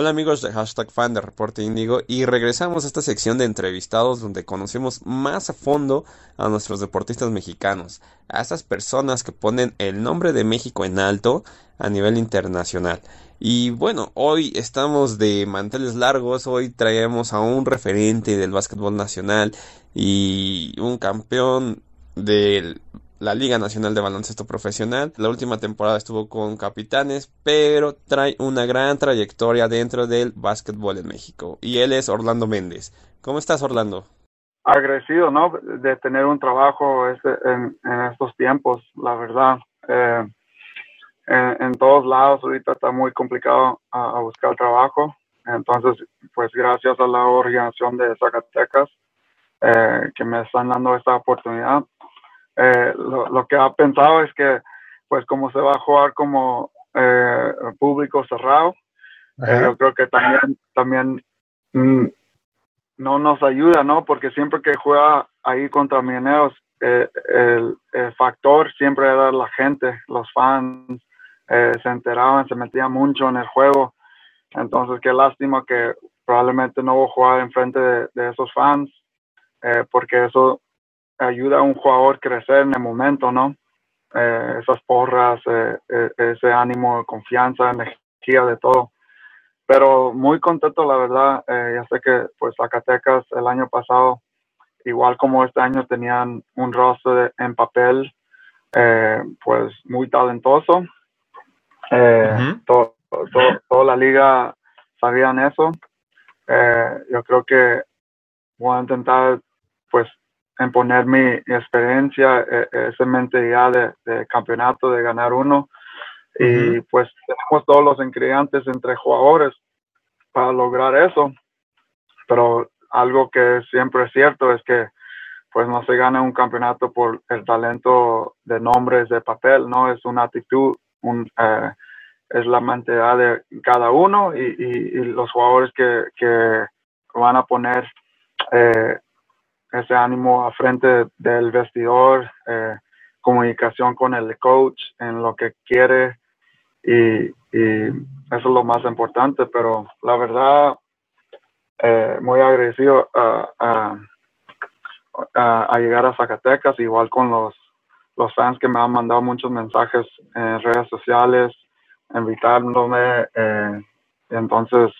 Hola amigos de hashtag fan de Reporte Índigo y regresamos a esta sección de entrevistados donde conocemos más a fondo a nuestros deportistas mexicanos, a esas personas que ponen el nombre de México en alto a nivel internacional. Y bueno, hoy estamos de manteles largos, hoy traemos a un referente del básquetbol nacional y un campeón del la Liga Nacional de Baloncesto Profesional. La última temporada estuvo con Capitanes, pero trae una gran trayectoria dentro del básquetbol en México. Y él es Orlando Méndez. ¿Cómo estás, Orlando? Agresivo, ¿no? De tener un trabajo este, en, estos tiempos, la verdad. Eh, en, todos lados ahorita está muy complicado a, buscar trabajo. Entonces, pues gracias a la organización de Zacatecas eh, que me están dando esta oportunidad eh, lo, que ha pensado es que, pues como se va a jugar como eh, público cerrado, eh, yo creo que también, también mm, no nos ayuda, ¿no? Porque siempre que juega ahí contra Mineros, el, factor siempre era la gente, los fans, se enteraban, se metían mucho en el juego. Entonces, qué lástima que probablemente no voy a jugar enfrente de, de esos fans, porque eso ayuda a un jugador crecer en el momento, ¿no? Eh, esas porras, eh, eh, ese ánimo, confianza, energía, de todo. Pero muy contento, la verdad. ya sé que, pues, Zacatecas el año pasado, igual como este año, tenían un rostro en papel, pues, muy talentoso. toda la liga sabían eso. yo creo que voy a intentar, pues, en poner mi, experiencia, eh, esa mentalidad de, de, campeonato, de ganar uno. Y pues tenemos todos los ingredientes entre jugadores para lograr eso. Pero algo que siempre es cierto es que pues no se gana un campeonato por el talento de nombres de papel, ¿no? Es una actitud, un, eh, es la mentalidad de cada uno y, y, los jugadores que, que van a poner eh, ese ánimo a frente del vestidor, eh, comunicación con el coach en lo que quiere y, eso es lo más importante, pero la verdad, eh, muy agradecido a, a, llegar a Zacatecas, igual con los, los fans que me han mandado muchos mensajes en redes sociales, invitándome, eh, entonces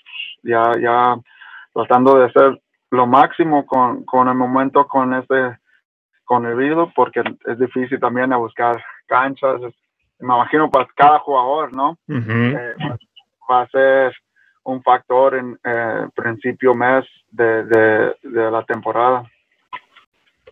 ya, ya tratando de ser lo máximo con, con el momento con este con el video porque es difícil también a buscar canchas me imagino para cada jugador no eh, va a ser un factor en eh, principio mes de, de, la temporada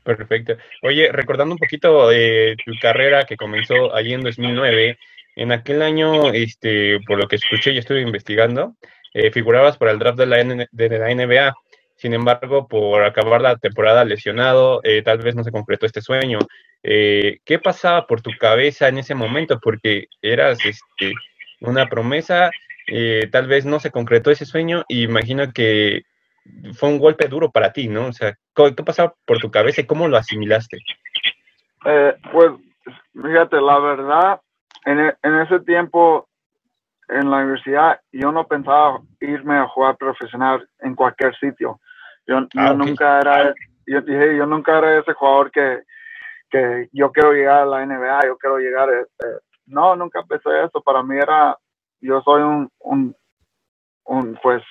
Perfecto. Oye, recordando un poquito de tu carrera que comenzó allí en 2009, en aquel año, este, por lo que escuché y estuve investigando, eh, figurabas para el draft de la, de la NBA. Sin embargo, por acabar la temporada lesionado, eh, tal vez no se concretó este sueño. Eh, ¿Qué pasaba por tu cabeza en ese momento? Porque eras este, una promesa, eh, tal vez no se concretó ese sueño y imagino que fue un golpe duro para ti, ¿no? O sea, ¿qué pasaba por tu cabeza y cómo lo asimilaste? pues, fíjate, la verdad, e, en ese tiempo en la universidad yo no pensaba irme a jugar profesional en cualquier sitio. Yo, ah, nunca era, yo dije, yo nunca era ese jugador que, que yo quiero llegar a la NBA, yo quiero llegar, este, no, nunca pensé eso, para mí era, yo soy un, un, un pues,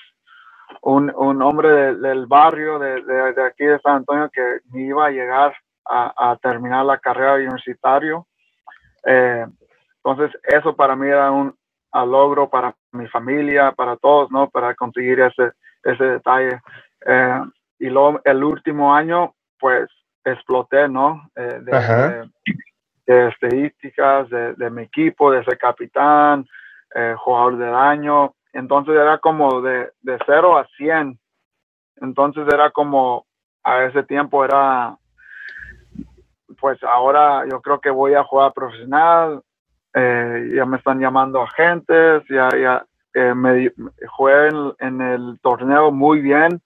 un, un hombre del barrio de, de, aquí de San Antonio que me iba a llegar a, a terminar la carrera universitaria. Eh, entonces, eso para mí era un logro para mi familia, para todos, ¿no? Para conseguir ese, ese detalle. Eh, y luego el último año, pues exploté, ¿no? Eh, de, estadísticas de, mi equipo, de ser capitán, eh, jugador del año. Entonces era como de, de 0 a 100. Entonces era como, a ese tiempo era, pues ahora yo creo que voy a jugar profesional. ya me están llamando agentes, ya, ya me jugué en, el torneo muy bien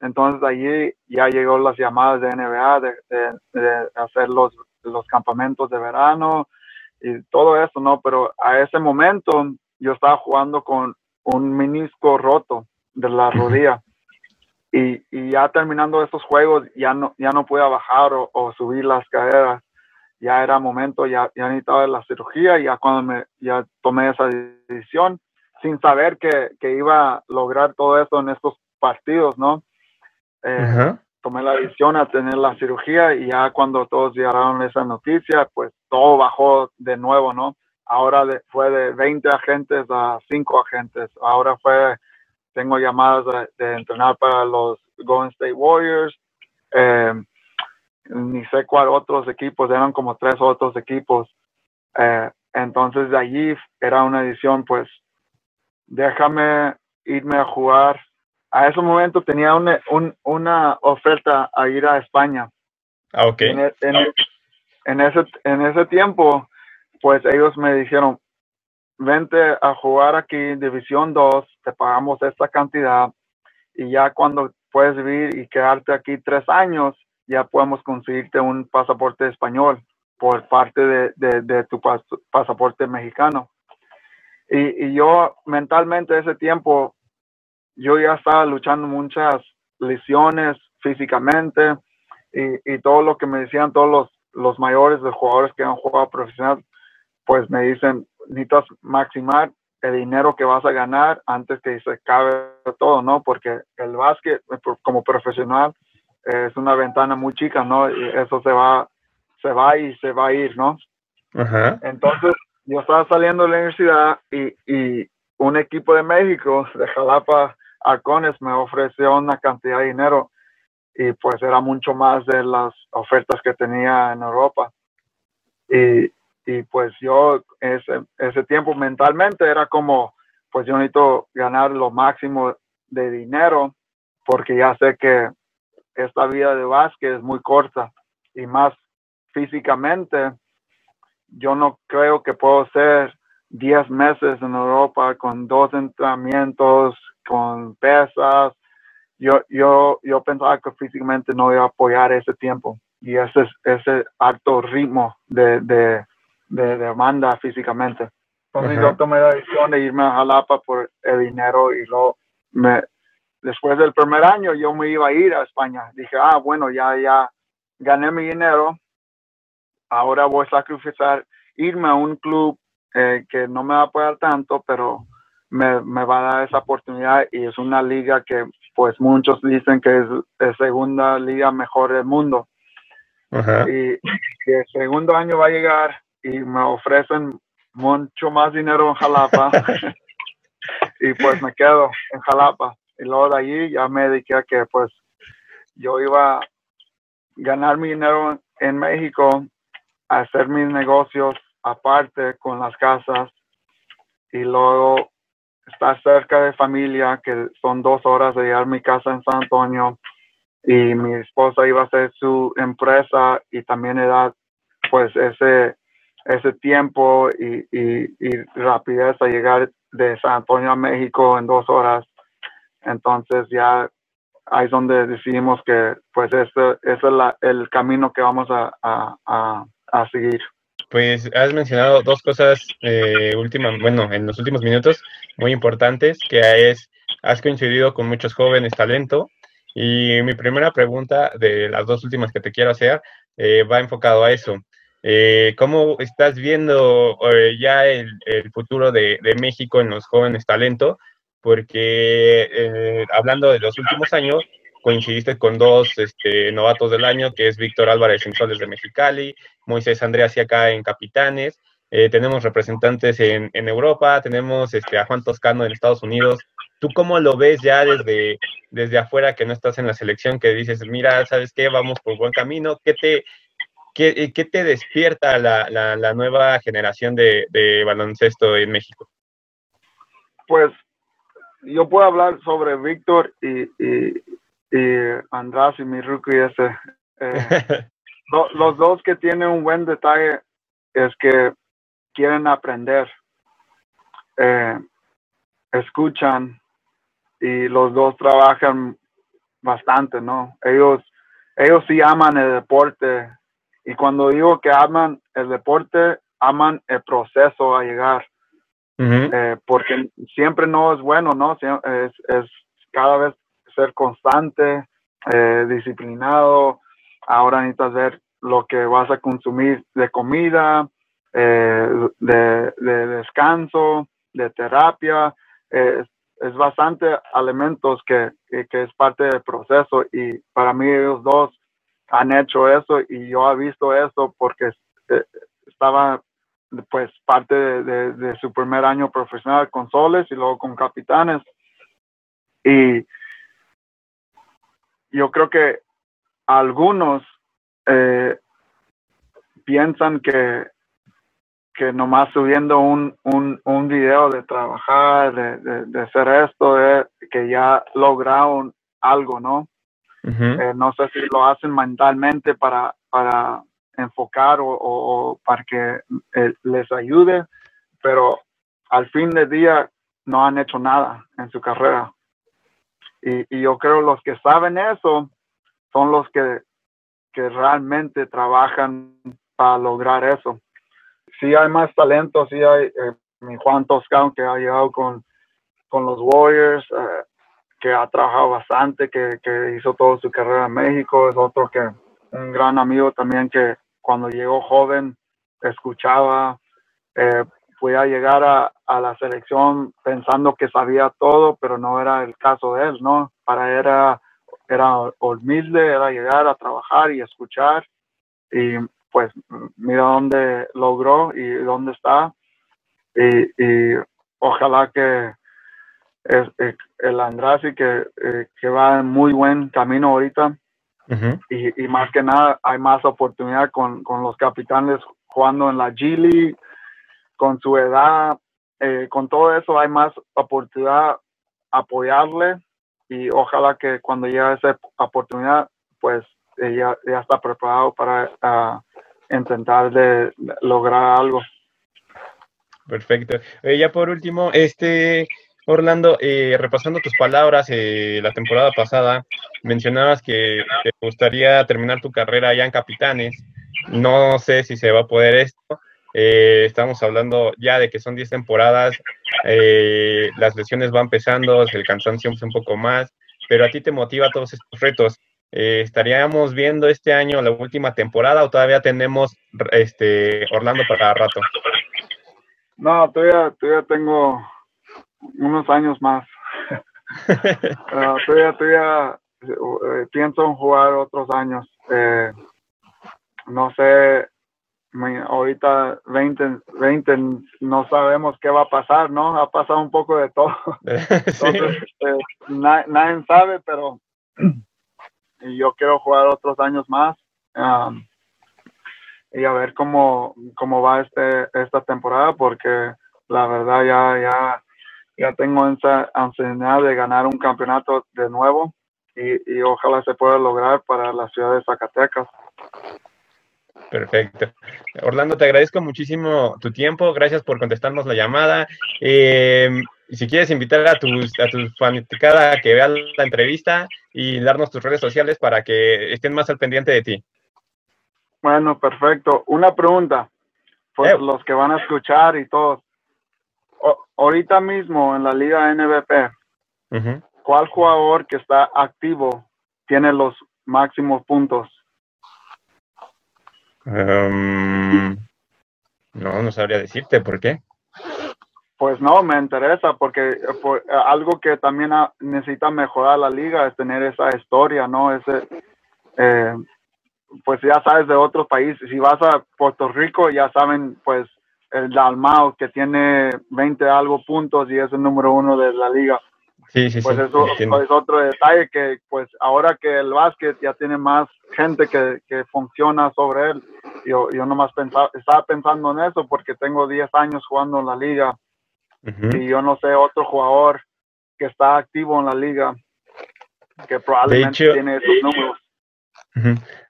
entonces allí ya llegó las llamadas de NBA de, hacer los, los campamentos de verano y todo eso, ¿no? Pero a ese momento yo estaba jugando con un menisco roto de la rodilla. Y, y, ya terminando estos juegos, ya no, ya no podía bajar o, subir las caderas. Ya era momento, ya, ya necesitaba la cirugía. Ya cuando me, ya tomé esa decisión, sin saber que, que iba a lograr todo eso en estos partidos, ¿no? Eh, tomé la decisión a tener la cirugía y ya cuando todos llegaron esa noticia, pues todo bajó de nuevo, ¿no? Ahora fue de 20 agentes a 5 agentes. Ahora fue, tengo llamadas de, entrenar para los Golden State Warriors. Eh, ni sé cuál otros equipos, eran como tres otros equipos. Eh, entonces de allí era una decisión, pues déjame irme a jugar a ese momento tenía una, una oferta a ir a España. Ah, ok. En, ese, en ese tiempo, pues ellos me dijeron, vente a jugar aquí en División 2, te pagamos esta cantidad y ya cuando puedes vivir y quedarte aquí tres años, ya podemos conseguirte un pasaporte español por parte de, de, tu pasaporte mexicano. Y, y, yo mentalmente ese tiempo yo ya estaba luchando muchas lesiones físicamente y, y todo lo que me decían todos los, los mayores de jugadores que han jugado profesional, pues me dicen, necesitas maximar el dinero que vas a ganar antes que se acabe todo, ¿no? Porque el básquet como profesional es una ventana muy chica, ¿no? Y eso se va, se va y se va a ir, ¿no? Entonces, yo estaba saliendo de la universidad y, y un equipo de México, de Jalapa, Arcones me ofreció una cantidad de dinero y pues era mucho más de las ofertas que tenía en Europa. Y, y pues yo ese, ese tiempo mentalmente era como, pues yo necesito ganar lo máximo de dinero porque ya sé que esta vida de básquet es muy corta y más físicamente, yo no creo que puedo ser 10 meses en Europa con dos entrenamientos, con pesas. Yo, yo, yo pensaba que físicamente no iba a apoyar ese tiempo y ese, ese alto ritmo de, de, de demanda físicamente. Entonces yo tomé la decisión de irme a Jalapa por el dinero y luego me, después del primer año yo me iba a ir a España. Dije, ah, bueno, ya, ya gané mi dinero, ahora voy a sacrificar irme a un club eh, que no me va a apoyar tanto, pero me, me, va a dar esa oportunidad y es una liga que pues muchos dicen que es la segunda liga mejor del mundo. Y, el segundo año va a llegar y me ofrecen mucho más dinero en Jalapa y pues me quedo en Jalapa. Y luego de allí ya me dediqué a que pues yo iba a ganar mi dinero en México, a hacer mis negocios aparte con las casas y luego estar cerca de familia, que son dos horas de llegar a mi casa en San Antonio y mi esposa iba a hacer su empresa y también era pues ese, ese tiempo y, y, rapidez a llegar de San Antonio a México en dos horas. Entonces ya ahí es donde decidimos que pues ese, es el camino que vamos a, a, a seguir. Pues has mencionado dos cosas eh, bueno, en los últimos minutos muy importantes, que es, has coincidido con muchos jóvenes talento. Y mi primera pregunta de las dos últimas que te quiero hacer eh, va enfocado a eso. Eh, ¿Cómo estás viendo eh, ya el, futuro de, de, México en los jóvenes talento? Porque hablando de los últimos años, coincidiste con dos este, novatos del año, que es Víctor Álvarez en Soles de Mexicali, Moisés Andrés y acá en Capitanes. Eh, tenemos representantes en, Europa, tenemos este, a Juan Toscano en Estados Unidos. ¿Tú cómo lo ves ya desde, desde afuera que no estás en la selección, que dices, mira, ¿sabes qué? Vamos por buen camino. ¿Qué te, qué, qué te despierta la, la, nueva generación de, baloncesto en México? Pues yo puedo hablar sobre Víctor y, y András y mi rookie ese. Eh, los dos que tienen un buen detalle es que quieren aprender, eh, escuchan y los dos trabajan bastante, ¿no? Ellos, ellos sí aman el deporte y cuando digo que aman el deporte, aman el proceso a llegar. eh, porque siempre no es bueno, ¿no? Es, es cada vez ser constante, eh, disciplinado. Ahora necesitas ver lo que vas a consumir de comida, eh, de, descanso, de terapia. es, bastante elementos que, que, es parte del proceso y para mí ellos dos han hecho eso y yo he visto eso porque estaba pues parte de, su primer año profesional con Soles y luego con Capitanes. Y yo creo que algunos eh, piensan que, que nomás subiendo un, un, un video de trabajar, de, de, hacer esto, que ya lograron algo, ¿no? Eh, no sé si lo hacen mentalmente para, para enfocar o, para que eh, les ayude, pero al fin de día no han hecho nada en su carrera. Y, yo creo los que saben eso son los que, que realmente trabajan para lograr eso. Sí hay más talento, sí hay eh, mi Juan Toscano que ha llegado con, con los Warriors, eh, que ha trabajado bastante, que, que hizo toda su carrera en México, es otro que un gran amigo también que, cuando llegó joven escuchaba, eh, a llegar a, a, la selección pensando que sabía todo, pero no era el caso de él, ¿no? Para él era, era humilde, era llegar a trabajar y escuchar y pues mira dónde logró y dónde está y, ojalá que es, eh, el Andrasi que, eh, que va en muy buen camino ahorita y, más que nada hay más oportunidad con, los capitanes jugando en la G League, con su edad, eh, con todo eso hay más oportunidad apoyarle y ojalá que cuando llegue esa oportunidad, pues ya, ya está preparado para intentar de lograr algo. Perfecto. Eh, ya por último, este Orlando, eh, repasando tus palabras eh, la temporada pasada, mencionabas que te gustaría terminar tu carrera ya en Capitanes. No sé si se va a poder esto. Eh, estamos hablando ya de que son 10 temporadas, las lesiones van pesando, el cansancio es un poco más, pero a ti te motiva todos estos retos. ¿Estaríamos viendo este año la última temporada o todavía tenemos este Orlando para rato? No, todavía, todavía tengo unos años más. uh, todavía, eh, pienso en jugar otros años. Eh, no sé, ahorita 20, 20 no sabemos qué va a pasar, ¿no? Ha pasado un poco de todo. Entonces, eh, nadie sabe, pero yo quiero jugar otros años más. Um, y a ver cómo, cómo va este, esta temporada, porque la verdad ya, ya ya tengo esa ansiedad de ganar un campeonato de nuevo y, ojalá se pueda lograr para la ciudad de Zacatecas. Perfecto. Orlando, te agradezco muchísimo tu tiempo. Gracias por contestarnos la llamada. Eh, si quieres invitar a tu, a tu fanaticada a que vea la entrevista y darnos tus redes sociales para que estén más al pendiente de ti. Bueno, perfecto. Una pregunta. Por eh. los que van a escuchar y todos ahorita mismo en la liga NBP, ¿cuál jugador que está activo tiene los máximos puntos? Em, no, no sabría decirte por qué. Pues no, me interesa porque algo que también necesita mejorar la liga es tener esa historia, ¿no? Ese, eh, pues ya sabes de otros países. Si vas a Puerto Rico, ya saben, pues el Dalmau, que tiene 20 algo puntos y es el número uno de la liga. Sí, sí, pues eso es otro detalle que pues ahora que el básquet ya tiene más gente que, que funciona sobre él, yo, yo nomás pensaba, estaba pensando en eso porque tengo 10 años jugando en la liga y yo no sé otro jugador que está activo en la liga que probablemente tiene esos números.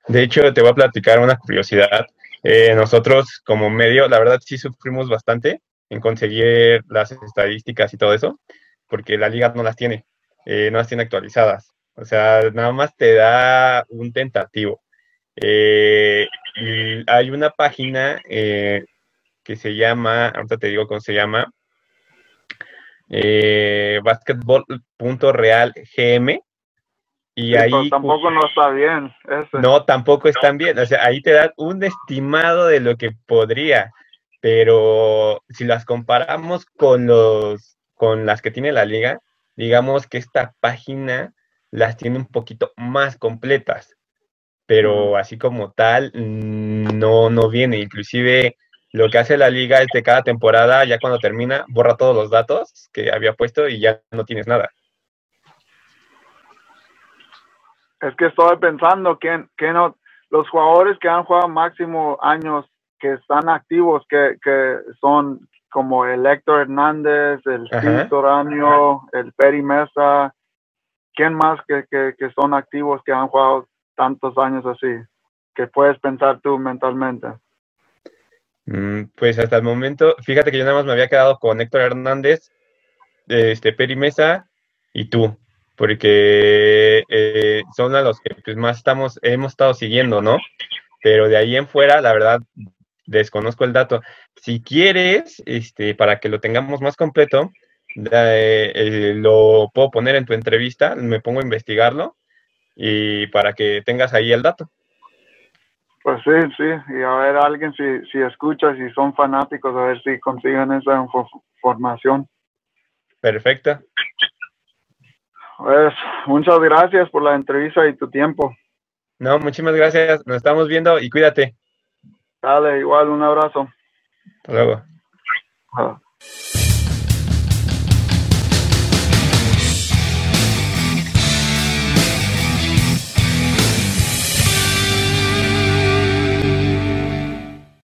De hecho, te voy a platicar una curiosidad. Eh, nosotros como medio, la verdad sí sufrimos bastante en conseguir las estadísticas y todo eso, porque la liga no las tiene, eh, no las tiene actualizadas. O sea, nada más te da un tentativo. Eh, y hay una página que se llama, ahorita te digo cómo se llama, eh, basketball.realgm y ahí tampoco no está bien. No, tampoco están bien. O sea, ahí te dan un estimado de lo que podría, pero si las comparamos con los con las que tiene la liga, digamos que esta página las tiene un poquito más completas, pero así como tal no no viene. Inclusive lo que hace la liga es de cada temporada, ya cuando termina, borra todos los datos que había puesto y ya no tienes nada. Es que estoy pensando que, que no, los jugadores que han jugado máximo años, que están activos, que, que son como el Héctor Hernández, el Steve el Peri Mesa, ¿quién más que, que, que son activos que han jugado tantos años así? Que puedes pensar tú mentalmente. Mm, pues hasta el momento, fíjate que yo nada más me había quedado con Héctor Hernández, este Peri Mesa y tú porque eh, son a los que pues, más estamos, hemos estado siguiendo, ¿no? Pero de ahí en fuera, la verdad, desconozco el dato. Si quieres, este, para que lo tengamos más completo, eh, lo puedo poner en tu entrevista, me pongo a investigarlo y para que tengas ahí el dato. Pues sí, sí, y a ver alguien si, si escucha, si son fanáticos, a ver si consiguen esa información. Perfecto. Pues muchas gracias por la entrevista y tu tiempo. No, muchísimas gracias. Nos estamos viendo y cuídate. Dale, igual, un abrazo. Hasta luego.